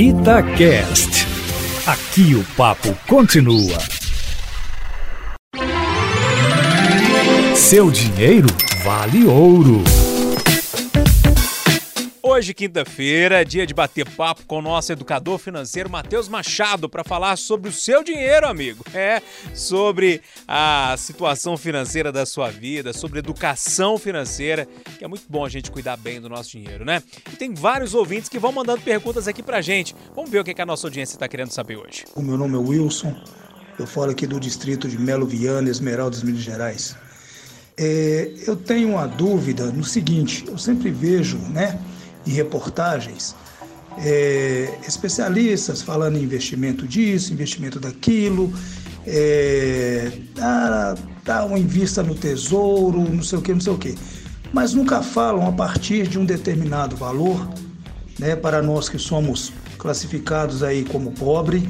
Itacast. Aqui o papo continua. Seu dinheiro vale ouro. Hoje, quinta-feira, dia de bater papo com o nosso educador financeiro Matheus Machado para falar sobre o seu dinheiro, amigo. É, sobre a situação financeira da sua vida, sobre educação financeira, que é muito bom a gente cuidar bem do nosso dinheiro, né? E tem vários ouvintes que vão mandando perguntas aqui pra gente. Vamos ver o que a nossa audiência está querendo saber hoje. O meu nome é Wilson, eu falo aqui do distrito de Melo Viana, Esmeraldas, Minas Gerais. É, eu tenho uma dúvida no seguinte, eu sempre vejo, né? Em reportagens, é, especialistas falando em investimento disso, investimento daquilo, é, dá, dá uma invista no tesouro, não sei o que, não sei o que. Mas nunca falam a partir de um determinado valor, né, para nós que somos classificados aí como pobre,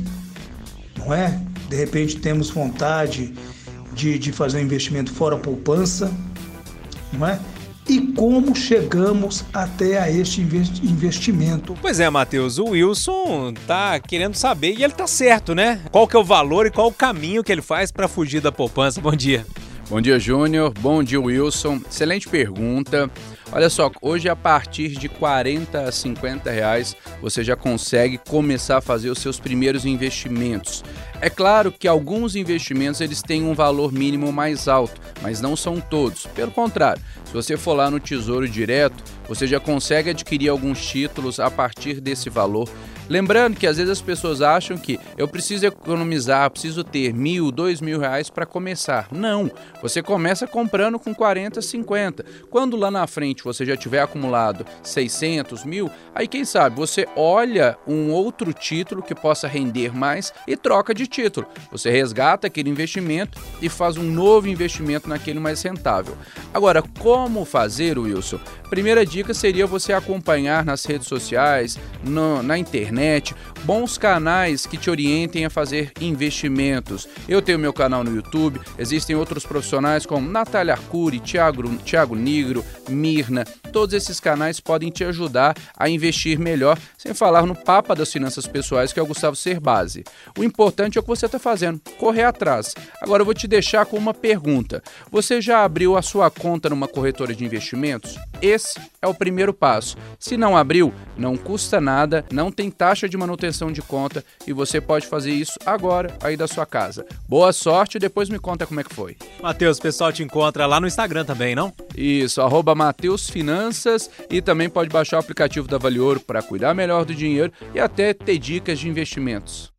não é? De repente temos vontade de, de fazer um investimento fora poupança, não é? E como chegamos até a este investimento. Pois é, Matheus, o Wilson tá querendo saber e ele tá certo, né? Qual que é o valor e qual o caminho que ele faz para fugir da poupança? Bom dia. Bom dia, Júnior. Bom dia, Wilson. Excelente pergunta. Olha só, hoje a partir de 40 a 50 reais você já consegue começar a fazer os seus primeiros investimentos. É claro que alguns investimentos eles têm um valor mínimo mais alto, mas não são todos. Pelo contrário, se você for lá no Tesouro Direto, você já consegue adquirir alguns títulos a partir desse valor. Lembrando que às vezes as pessoas acham que eu preciso economizar, preciso ter mil, dois mil reais para começar. Não, você começa comprando com 40, 50. Quando lá na frente você já tiver acumulado 600 mil, aí quem sabe você olha um outro título que possa render mais e troca de título. Você resgata aquele investimento e faz um novo investimento naquele mais rentável. Agora, como fazer, Wilson? Primeira dica seria você acompanhar nas redes sociais, no, na internet, bons canais que te orientem a fazer investimentos. Eu tenho meu canal no YouTube, existem outros profissionais como Natália Arcuri, Thiago, Thiago Nigro, Todos esses canais podem te ajudar a investir melhor, sem falar no Papa das Finanças Pessoais, que é o Gustavo Cerbasi. O importante é o que você está fazendo, correr atrás. Agora eu vou te deixar com uma pergunta. Você já abriu a sua conta numa corretora de investimentos? Esse é o primeiro passo. Se não abriu, não custa nada, não tem taxa de manutenção de conta e você pode fazer isso agora aí da sua casa. Boa sorte e depois me conta como é que foi. Matheus, o pessoal te encontra lá no Instagram também, não? Isso, arroba Mateus Finanças e também pode baixar o aplicativo da Vale Ouro para cuidar melhor do dinheiro e até ter dicas de investimentos.